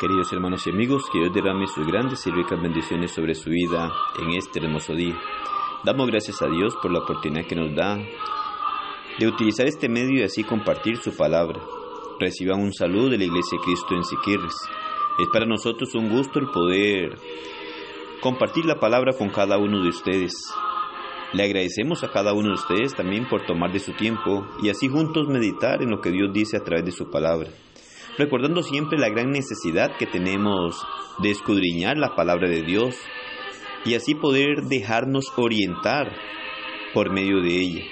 Queridos hermanos y amigos, que Dios derrame sus grandes y ricas bendiciones sobre su vida en este hermoso día. Damos gracias a Dios por la oportunidad que nos da de utilizar este medio y así compartir su palabra. Reciban un saludo de la Iglesia de Cristo en Siquirres. Es para nosotros un gusto el poder compartir la palabra con cada uno de ustedes. Le agradecemos a cada uno de ustedes también por tomar de su tiempo y así juntos meditar en lo que Dios dice a través de su palabra recordando siempre la gran necesidad que tenemos de escudriñar la palabra de Dios y así poder dejarnos orientar por medio de ella,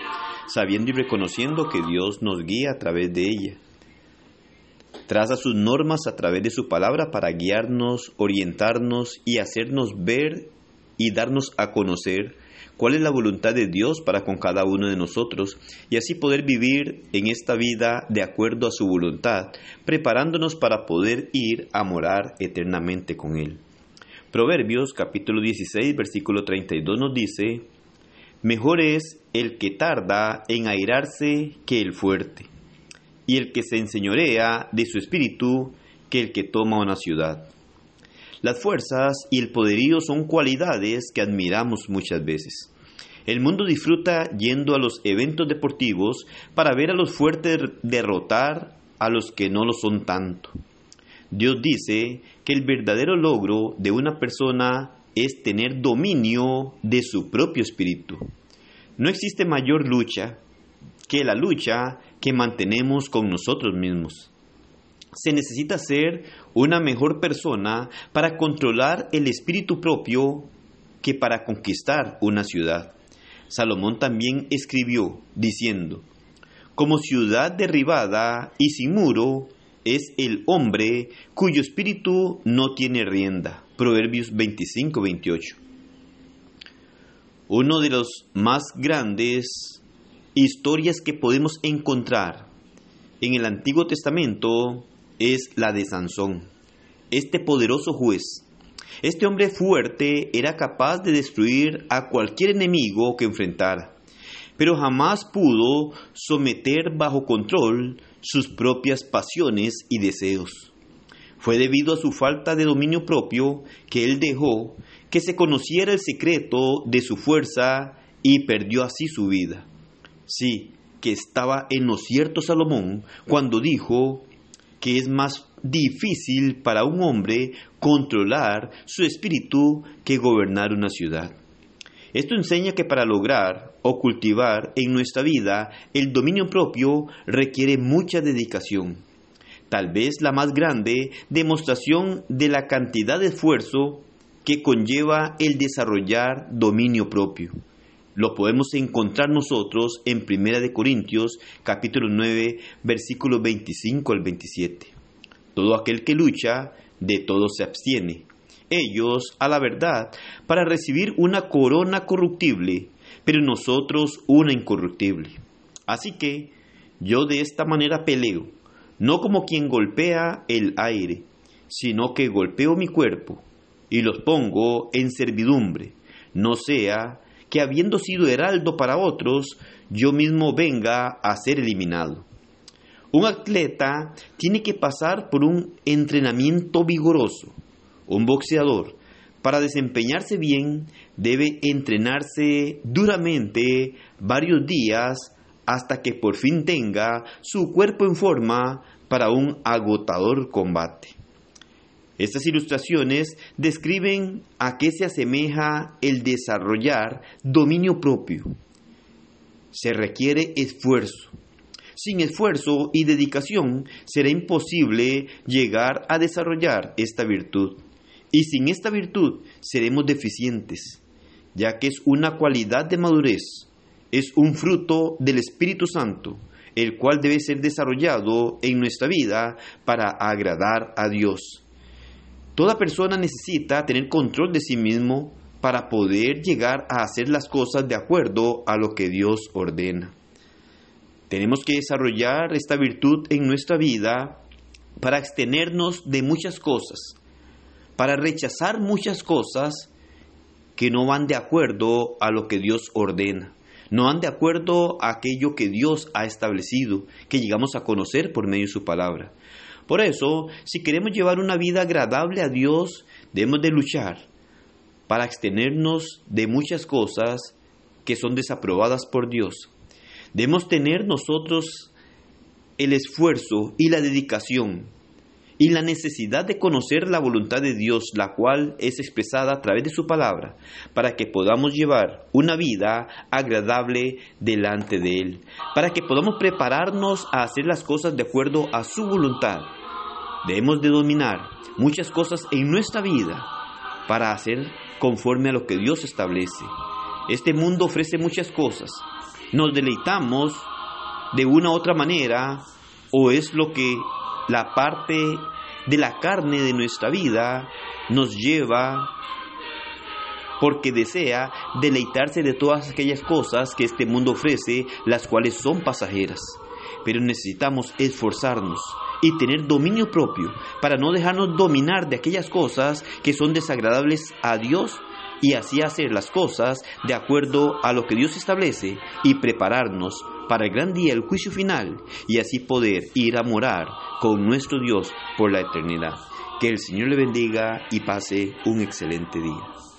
sabiendo y reconociendo que Dios nos guía a través de ella. Traza sus normas a través de su palabra para guiarnos, orientarnos y hacernos ver y darnos a conocer cuál es la voluntad de Dios para con cada uno de nosotros y así poder vivir en esta vida de acuerdo a su voluntad, preparándonos para poder ir a morar eternamente con Él. Proverbios capítulo 16 versículo 32 nos dice, Mejor es el que tarda en airarse que el fuerte, y el que se enseñorea de su espíritu que el que toma una ciudad. Las fuerzas y el poderío son cualidades que admiramos muchas veces. El mundo disfruta yendo a los eventos deportivos para ver a los fuertes derrotar a los que no lo son tanto. Dios dice que el verdadero logro de una persona es tener dominio de su propio espíritu. No existe mayor lucha que la lucha que mantenemos con nosotros mismos se necesita ser una mejor persona para controlar el espíritu propio que para conquistar una ciudad. Salomón también escribió diciendo, como ciudad derribada y sin muro es el hombre cuyo espíritu no tiene rienda. Proverbios 25-28. Uno de los más grandes historias que podemos encontrar en el Antiguo Testamento es la de Sansón, este poderoso juez. Este hombre fuerte era capaz de destruir a cualquier enemigo que enfrentara, pero jamás pudo someter bajo control sus propias pasiones y deseos. Fue debido a su falta de dominio propio que él dejó que se conociera el secreto de su fuerza y perdió así su vida. Sí, que estaba en lo cierto Salomón cuando dijo, que es más difícil para un hombre controlar su espíritu que gobernar una ciudad. Esto enseña que para lograr o cultivar en nuestra vida el dominio propio requiere mucha dedicación. Tal vez la más grande demostración de la cantidad de esfuerzo que conlleva el desarrollar dominio propio. Lo podemos encontrar nosotros en 1 Corintios capítulo 9 versículos 25 al 27. Todo aquel que lucha, de todo se abstiene. Ellos, a la verdad, para recibir una corona corruptible, pero nosotros una incorruptible. Así que yo de esta manera peleo, no como quien golpea el aire, sino que golpeo mi cuerpo y los pongo en servidumbre, no sea que habiendo sido heraldo para otros, yo mismo venga a ser eliminado. Un atleta tiene que pasar por un entrenamiento vigoroso. Un boxeador, para desempeñarse bien, debe entrenarse duramente varios días hasta que por fin tenga su cuerpo en forma para un agotador combate. Estas ilustraciones describen a qué se asemeja el desarrollar dominio propio. Se requiere esfuerzo. Sin esfuerzo y dedicación será imposible llegar a desarrollar esta virtud. Y sin esta virtud seremos deficientes, ya que es una cualidad de madurez, es un fruto del Espíritu Santo, el cual debe ser desarrollado en nuestra vida para agradar a Dios. Toda persona necesita tener control de sí mismo para poder llegar a hacer las cosas de acuerdo a lo que Dios ordena. Tenemos que desarrollar esta virtud en nuestra vida para abstenernos de muchas cosas, para rechazar muchas cosas que no van de acuerdo a lo que Dios ordena, no van de acuerdo a aquello que Dios ha establecido, que llegamos a conocer por medio de su palabra. Por eso, si queremos llevar una vida agradable a Dios, debemos de luchar para abstenernos de muchas cosas que son desaprobadas por Dios. Debemos tener nosotros el esfuerzo y la dedicación y la necesidad de conocer la voluntad de Dios, la cual es expresada a través de su palabra, para que podamos llevar una vida agradable delante de Él, para que podamos prepararnos a hacer las cosas de acuerdo a su voluntad. Debemos de dominar muchas cosas en nuestra vida para hacer conforme a lo que Dios establece. Este mundo ofrece muchas cosas. Nos deleitamos de una u otra manera o es lo que la parte de la carne de nuestra vida nos lleva porque desea deleitarse de todas aquellas cosas que este mundo ofrece, las cuales son pasajeras. Pero necesitamos esforzarnos y tener dominio propio para no dejarnos dominar de aquellas cosas que son desagradables a Dios y así hacer las cosas de acuerdo a lo que Dios establece y prepararnos para el gran día, el juicio final, y así poder ir a morar con nuestro Dios por la eternidad. Que el Señor le bendiga y pase un excelente día.